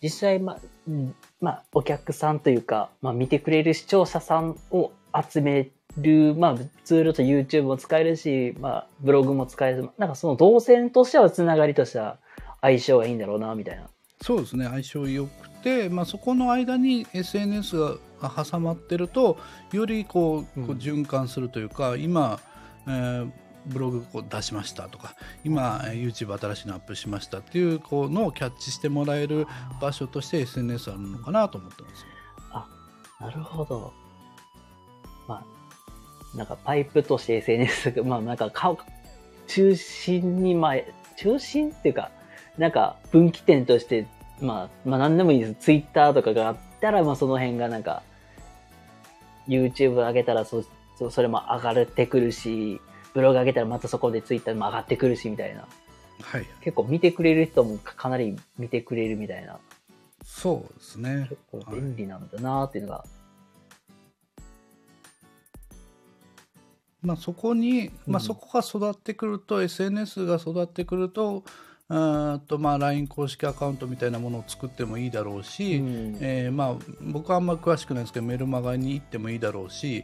実際、まあ、うんまあ、お客さんというか、まあ、見てくれる視聴者さんを集める、まあ、ツールと YouTube も使えるし、まあ、ブログも使える。なんかその動線としてはつながりとしては相性がいいんだろうな、みたいな。そうですね相性良くて、まあ、そこの間に SNS が挟まってるとよりこうこううん循環するというか、今、えーブログこう出しましたとか今 YouTube 新しいのアップしましたっていうこのをキャッチしてもらえる場所として SNS あるのかなと思ってます。あなるほど。まあなんかパイプとして SNS がまあなんか顔中心にまあ中心っていうかなんか分岐点としてまあまあ何でもいいです。Twitter とかがあったらまあその辺がなんか YouTube 上げたらそそそれも上がってくるしブログ上げたらまたそこでツイッターも上がってくるしみたいな。はい。結構見てくれる人もかなり見てくれるみたいな。そうですね。結構便利なんだなっていうのが。まあ、そこに、まあ、うんそこが育ってくると、SNS が育ってくると、とまあ LINE 公式アカウントみたいなものを作ってもいいだろうし、うんえーまあ、僕はあんまり詳しくないんですけどメルマガに行ってもいいだろうし、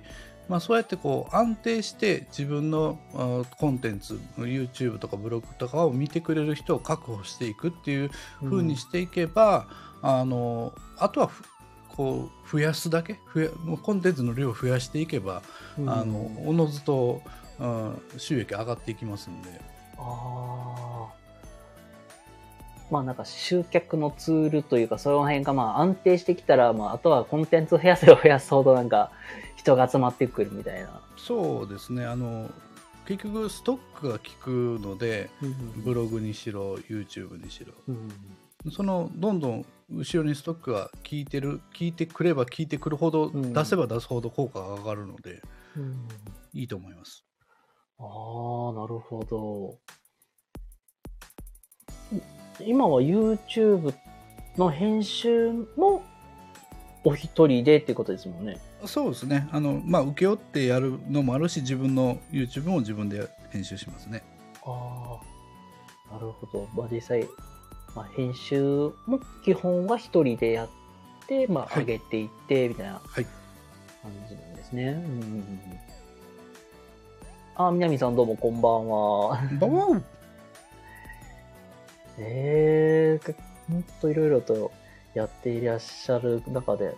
まあ、そうやってこう安定して自分のあコンテンツ YouTube とかブログとかを見てくれる人を確保していくっていう風にしていけば、あのあとはふこう増やすだけ？増やコンテンツの量を増やしていけば、うんあのおのずと、うん、収益上がっていきますんで。ああ。まあなんか集客のツールというか、その辺がまあ安定してきたら、まああとはコンテンツを増やせば増やすほどなんか人が集まってくるみたいな。そうですね。あの結局ストックが効くのでブログにしろ YouTube にしろ。うんそのどんどん後ろにストックが効いてる効いてくれば効いてくるほど、うん出せば出すほど効果が上がるのでうんいいと思います。ああ、なるほど。今は YouTube の編集もお一人でっていうことですもんね。そうですねあのまあ請け負ってやるのもあるし自分の YouTube も自分で編集しますねああ、なるほど。まあ、実際、まあ、編集も基本は一人でやって、まあ、はい上げていって、みたいなはい感じなんですね。うんうんうんあ、南さんどうもこんばんは。バワンええー、ほんといろいろとやっていらっしゃる中で、ね、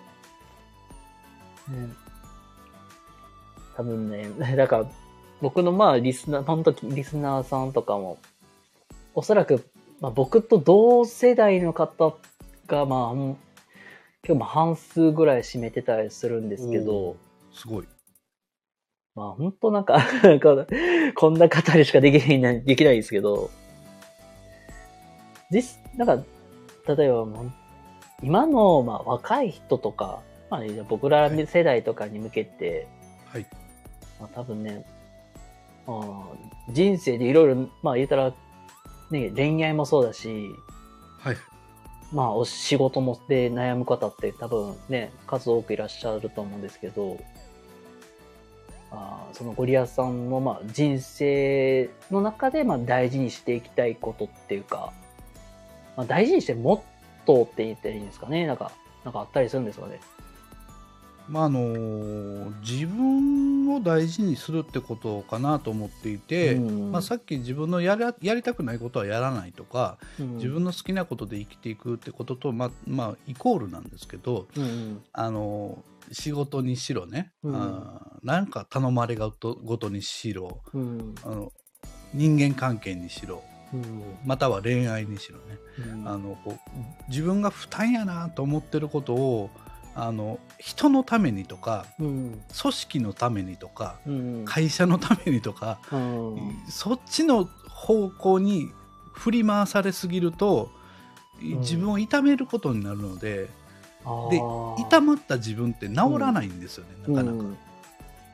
多分ね、だから僕のまあリスナー、本当リスナーさんとかも、おそらく、まあ、僕と同世代の方がまあ、うん結構まあ半数ぐらい占めてたりするんですけど、すごい。まあ本当なんか なんか、こんな語りしかできない、できないんですけど、実、なんか、例えば今の、まあ、若い人とか、まあ、僕ら世代とかに向けて、はい。まあ、多分ね、あー人生でいろいろ、まあ言うたら、ね、恋愛もそうだし、はい。まあお仕事もで悩む方って多分ね、数多くいらっしゃると思うんですけど、あーそのゴリアスさんのまあ人生の中でまあ大事にしていきたいことっていうか、まあ、大事にしてるモットーって言ったらいいんですかね。なんか、なんかあったりするんですかね。まああの自分を大事にするってことかなと思っていて、うんまあ、さっき自分のやりたくないことはやらないとか、うん自分の好きなことで生きていくってことと、まあまあ、イコールなんですけどうんうん。あの仕事にしろね、うん。なんか頼まれがとごとにしろ。うん。あの人間関係にしろ。うんまたは恋愛にしろね、うん。あのこう自分が負担やなと思ってることをあの人のためにとかうん。組織のためにとかうん。会社のためにとか、うん。そっちの方向に振り回されすぎるとん。自分を痛めることになるので、で痛まった自分って治らないんですよね、なかなか。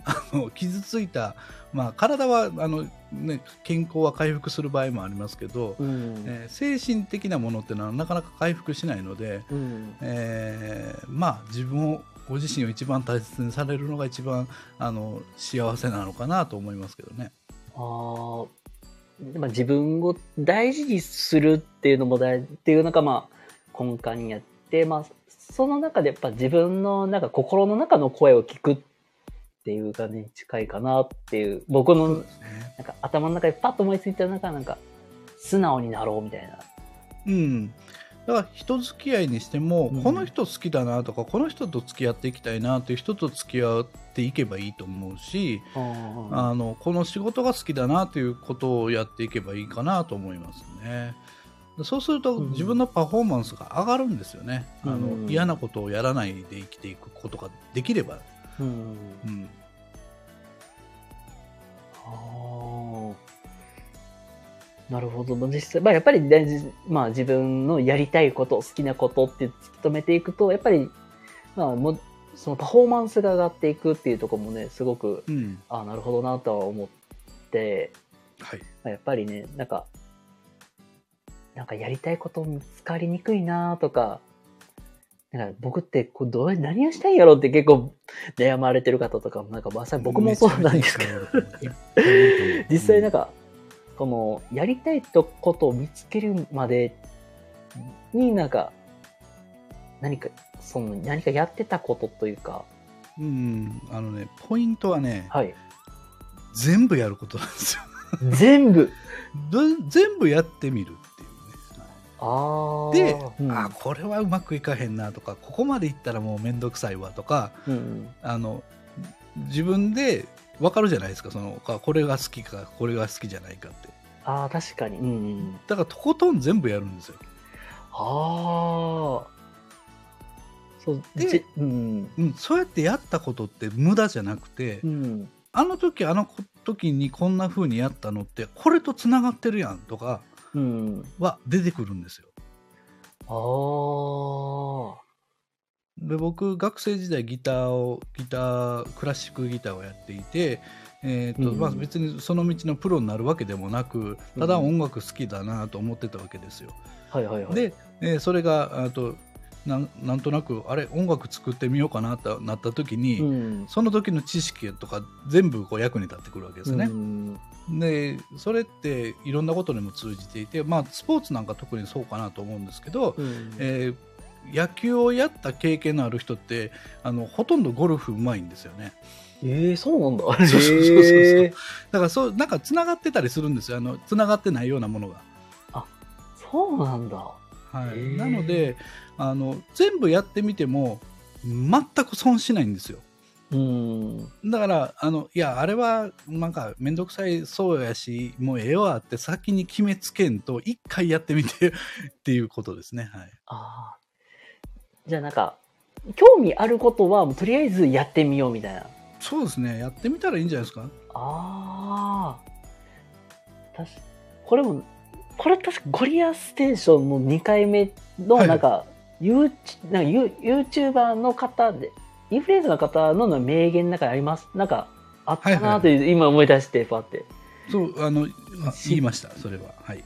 うんあの傷ついた、まあ、体はあの、ね、健康は回復する場合もありますけど、うん。えー精神的なものっていうのはなかなか回復しないので、うん。えーまあ自分をご自身を一番大切にされるのが一番あの幸せなのかなと思いますけどね。あー。まあ自分を大事にするっていうのも大事っていうのがまあ根幹にあって、まあ、その中でやっぱ自分のなんか心の中の声を聞くっていう感じに近いかなっていう僕のなんか頭の中でパッと思いついたのがなんか素直になろうみたいな。うん、だから人付き合いにしても、うん。この人好きだなとかこの人と付き合っていきたいなっていう人と付き合っていけばいいと思うし、ああのこの仕事が好きだなということをやっていけばいいかなと思いますね。そうするとうん。自分のパフォーマンスが上がるんですよね、あのうん。嫌なことをやらないで生きていくことができれば、うん。うん、ああ。なるほど。実際、まあやっぱり大事、まあ自分のやりたいこと、好きなことって突き止めていくと、やっぱり、まあもう、そのパフォーマンスが上がっていくっていうところもね、すごく、うんああ、なるほどなとは思って、はいまあやっぱりね、なんか、なんかやりたいこと見つかりにくいなとか、なんか僕ってこうどう何をしたいんやろって結構悩まれてる方とかも、なんかまさに僕もそうなんですけど、ど実際なんか、このやりたいとことを見つけるまでになんか、何か、その何かやってたことというか、うん、あのねポイントはねはい。全部やることなんですよ全部。ど全部やってみる。で、うん、あこれはうまくいかへんなとかここまでいったらもうめんどくさいわとかうん。あの自分で分かるじゃないですかそのかこれが好きかこれが好きじゃないかってああ、確かに。うんうん。だからとことん全部やるんですよああ。そう、でじうん。うん、そうやってやったことって無駄じゃなくて、うん。あの時あの時にこんな風にやったのってこれとつながってるやんとかうん。は出てくるんですよああ。で僕学生時代ギターをギタークラシックギターをやっていて、えーとうんまあ、別にその道のプロになるわけでもなくただ音楽好きだなと思ってたわけですよ。はいはいはい。で、えーそれがあとなんなんとなくあれ音楽作ってみようかなとなった時に、うん。その時の知識とか全部こう役に立ってくるわけですね。うん。でそれっていろんなことにも通じていて、まあ、スポーツなんか特にそうかなと思うんですけど、うんえー野球をやった経験のある人ってあのほとんどゴルフうまいんですよねええそうなんだ。そうそうそうそうへえだからそうなんかつながってたりするんですよあのつながってないようなものが、そうなんだ。はい、へーなのであの全部やってみても全く損しないんですようん。だからあのいやあれはなんか面倒くさいそうやしもうええわって先に決めつけんと一回やってみて っていうことですねはいああ。じゃあなんか、興味あることはもうとりあえずやってみようみたいな。そうですねやってみたらいいんじゃないですかああ。たし、これも、これ確かゴリアステーションの2回目のはいなんか、ユーチなんかユーの方で、インフルエンサーの方の名言の中にあります？なんか、あったはいはないという、今思い出して、パって。そうあのあ言いましたそれははい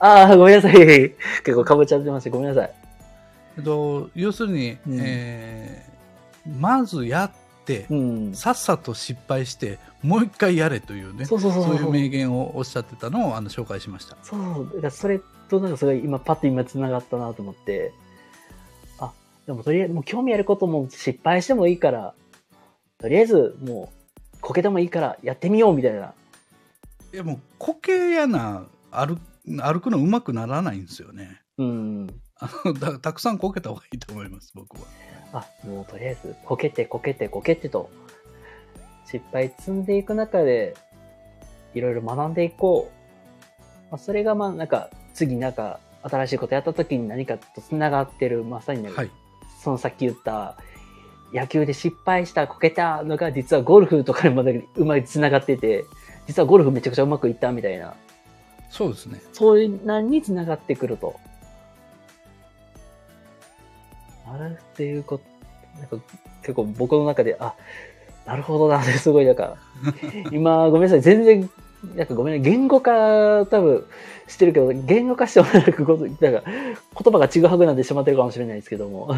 ああ、ごめんなさい。結構かぶっちゃってました。ごめんなさい。えっと、要するに、うんえーまずやって、うん。さっさと失敗してもう一回やれというねそうそうそうそういう。名言をおっしゃってたのをあの紹介しましたそう、だからそれとなんかすごい今パッと今繋がったなと思って、あ、でもとりあえずもう興味あることも失敗してもいいから、とりあえずもうこけてもいいからやってみようみたいな。いやもうこけやな歩歩くのうまくならないんですよねうん。あのだたくさんこけた方がいいと思います僕はあ、もうとりあえずこけてこけてこけてと、失敗積んでいく中で、いろいろ学んでいこう。まあ、それがまあなんか次なんか新しいことやった時に何かと繋がってる、まさにね、はいそのさっき言った、野球で失敗した、こけたのが、実はゴルフとかにまでうまい繋がってて、実はゴルフめちゃくちゃうまくいったみたいな、そうですねそういう何に繋がってくると。あるっていうこと、なんか結構僕の中で、あ、なるほどな、っ てすごい、なんか、今、ごめんなさい、全然、なんかごめんね、言語化多分してるけど、言語化してもらえること、なんか言葉がちぐはぐなんでしまってるかもしれないですけども。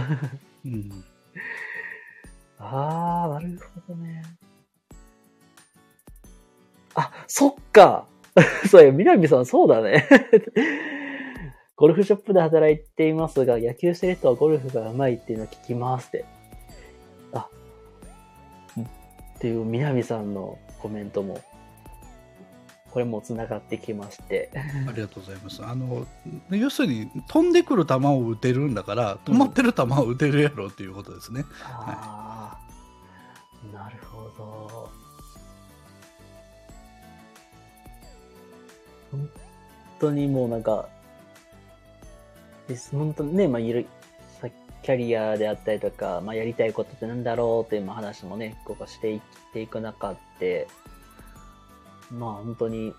うん ああ、なるほどね。あ、そっか。そうや、南さんそうだね。ゴルフショップで働いていますが、野球してる人はゴルフが上手いっていうのを聞きますって。あ、っていう南さんのコメントも。これも繋がってきまして。ありがとうございます。あの、要するに、飛んでくる球を打てるんだから、止まってる球を打てるやろっていうことですね。ああ、なるほど。本当にもうなんか、です本当にね、まあ、いる、さキャリアであったりとか、まあ、やりたいことってなんだろうっていうまあ話もね、こうしていっていく中で、まあ本当に、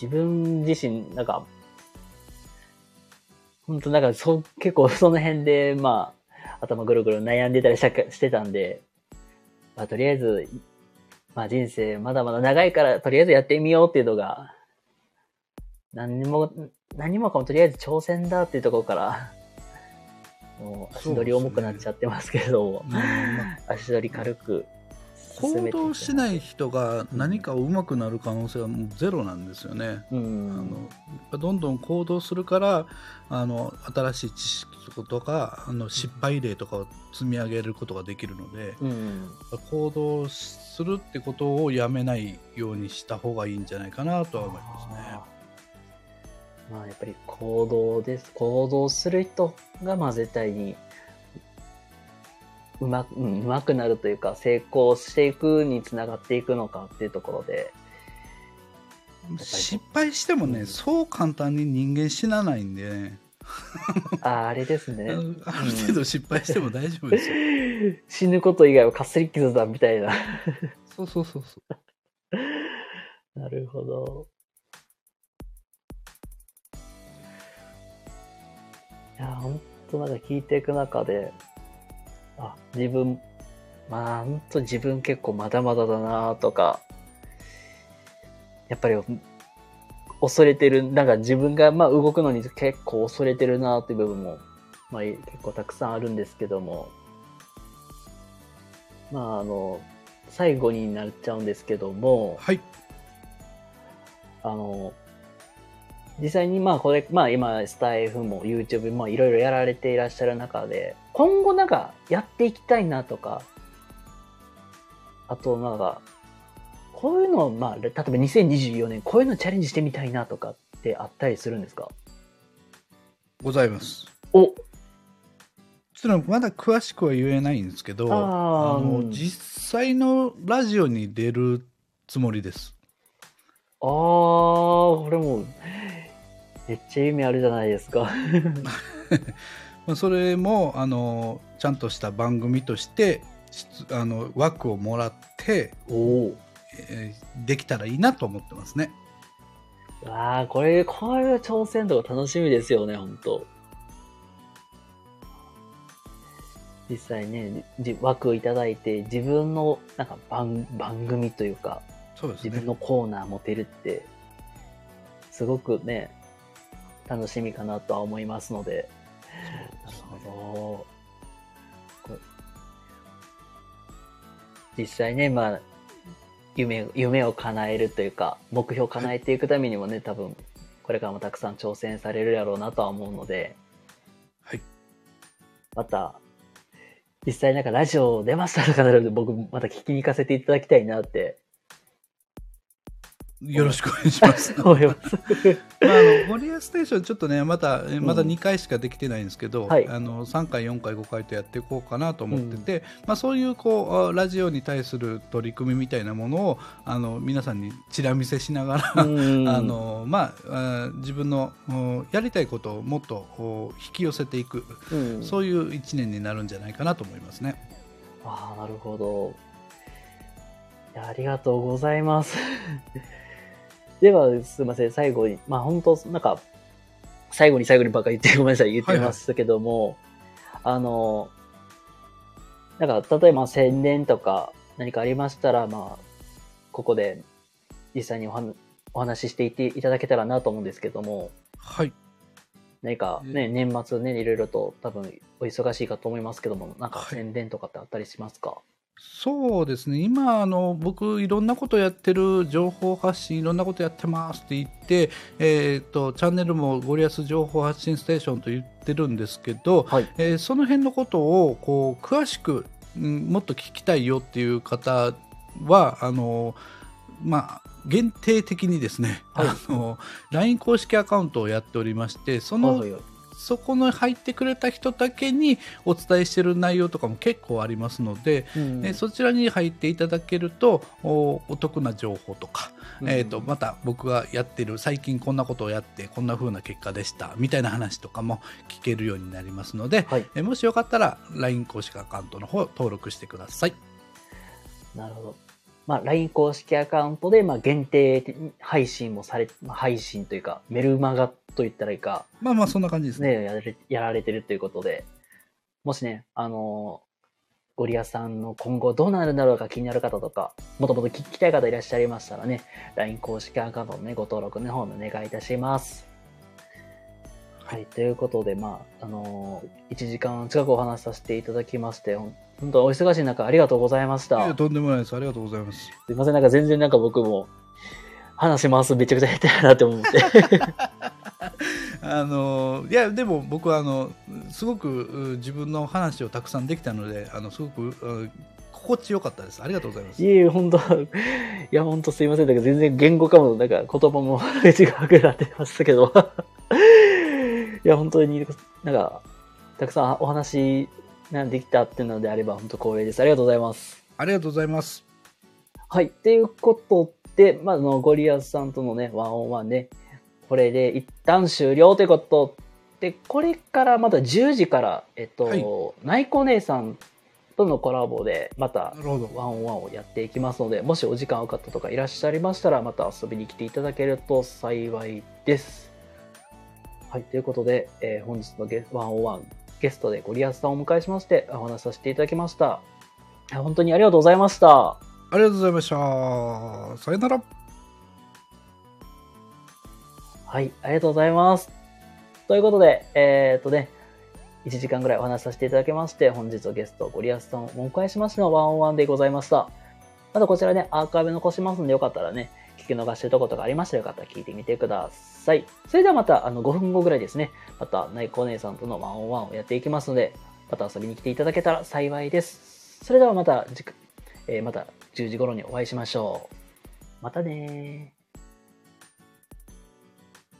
自分自身、なんか、本当なんかそう、結構その辺で、まあ、頭ぐるぐる悩んでたりしてたんで、まあとりあえず、まあ人生まだまだ長いから、とりあえずやってみようっていうのが、何にも、何もかもとりあえず挑戦だっていうところから、もう足取り重くなっちゃってますけど、うんまあ足取り軽く行動しないい人が何か上手くなる可能性はもうゼロなんですよね。うあん。のどんどん行動するからあの新しい知識とかあの失敗例とかを積み上げることができるのでうん。行動するってことをやめないようにした方がいいんじゃないかなとは思いますね。まあやっぱり行動です。行動する人がまあ絶対にうま,、うん、うまくなるというか成功していくにつながっていくのかっていうところで。失敗してもねそう簡単に人間死なないんでねあーあれですあね。る程度失敗しても大丈夫ですよ。死ぬこと以外はかすり傷だみたいな。そうそうそうそう。なるほど。いや、ほんとなんか聞いていく中で、あ、自分、まあほんと自分結構まだまだだなとか、やっぱり恐れてる、なんか自分がまあ動くのに結構恐れてるなっていう部分も、まあ結構たくさんあるんですけども、まああの、最後になっちゃうんですけども、はい。あの、実際にまあこれ、まあ今スタイフも YouTube もいろいろやられていらっしゃる中で、今後なんかやっていきたいなとか、あとなんか、こういうのをまあ、例えば2024年こういうのチャレンジしてみたいなとかってあったりするんですか？ございます。おちょっとまだ詳しくは言えないんですけど、あーうんの実際のラジオに出るつもりです。あー、これもう、めっちゃ夢あるじゃないですか。まあそれもあのちゃんとした番組として出あの枠をもらって、おお。えーできたらいいなと思ってますね。ああ、これ、こういう挑戦とか楽しみですよね、本当実際ね、じ枠をいただいて、自分のなんか番番組というか、そうですね。自分のコーナー持てるって、すごくね、楽しみかなとは思いますので。なるほど。実際ね、まあ、夢、夢を叶えるというか、目標を叶えていくためにもね、多分、これからもたくさん挑戦されるやろうなとは思うので、はい。また、実際なんかラジオ出ましたとかなるので、僕また聞きに行かせていただきたいなってよろしくお願いします。ます。まあ、あのゴリアステーション、ちょっとね、また、えまだうん2回しかできてないんですけど、はいあの3回、4回、5回とやっていこうかなと思ってて、まあ、そういうこうラジオに対する取り組みみたいなものをあの皆さんにちら見せしながら、うん あのまあ、自分のおやりたいことをもっとお引き寄せていく、うんそういう1年になるんじゃないかなと思いますね。ああ、なるほど。ありがとうございます。では、すいません、最後に、まあ本当、なんか、最後に最後にばっかり言ってごめんなさい、言ってましたけども、あの、なんか、例えば宣伝とか何かありましたら、まあ、ここで実際にお話お話ししていっていただけたらなと思うんですけども、はい。何かね、年末ね、いろいろと多分お忙しいかと思いますけども、なんかはい。宣伝とかってあったりしますか、そうですね、今あの、僕、いろんなことやってる、情報発信、いろんなことやってますって言って、えーと、チャンネルもゴリアス情報発信ステーションと言ってるんですけど、はい。えーその辺のことをこう詳しく、うんもっと聞きたいよっていう方は、あのまあ、限定的にですね、はい。あの、LINE 公式アカウントをやっておりまして、その、そこの入ってくれた人だけにお伝えしている内容とかも結構ありますので、うんえそちらに入っていただけるとおお得な情報とか、うんえー、とまた僕がやってる最近こんなことをやってこんな風な結果でしたみたいな話とかも聞けるようになりますので、はい。えもしよかったら LINE 公式アカウントの方登録してください。なるほど。まあ、LINE 公式アカウントで、まあ、限定配信もされ、まあ配信というか、メルマガと言ったらいいか、まあまあそんな感じですね。ね、やられやられてるということで、もしね、あのゴリアさんの今後どうなるんだろうか気になる方とか、もともと聞きたい方いらっしゃいましたらね、LINE 公式アカウントのね、ご登録の方お願いいたします。はい、ということで、まあ、あのー、1時間近くお話しさせていただきまして、本当お忙しい中ありがとうございました。いやとんでもないです。ありがとうございます。すいません、なんか全然なんか僕も、話回すめちゃくちゃ下手やなって思って。あのいやでも僕はあのすごくう自分の話をたくさんできたのであのすごくう心地よかったです。ありがとうございます。いえ本当いや、本当すいません。だから全然言語化も、なんか言葉も 違くなってましたけど。いや、本当に、なんか、たくさんお話なんできたっていうのであれば、本当光栄です。ありがとうございます。ありがとうございます。はい。ということで、まあ、あの、ゴリアスさんとのね、ワンオンワンね、これで一旦終了ということで、これからまた10時から、えっと、はい内子姉さんとのコラボで、またなるほど。ワンオンワンをやっていきますので、もしお時間合う方とかいらっしゃいましたら、また遊びに来ていただけると幸いです。はい、ということで、えー本日のゲ One on One ゲストでゴリアスさんをお迎えしまして、お話しさせていただきました。本当にありがとうございました。ありがとうございました。さよなら。はい、ありがとうございます。ということで、えーっとね、1時間ぐらいお話しさせていただきまして、本日のゲスト、ゴリアスさんをお迎えしましての One on One でございました。またこちらね、アーカイブ残しますんで、よかったらね、聞き逃してたことがありましたよかったら聞いてみてください。それではまた、あの、5分後ぐらいですね、また、内子姉さんとのワンオンワンをやっていきますので、また遊びに来ていただけたら幸いです。それではまた、えーまた10時頃にお会いしましょう。またね。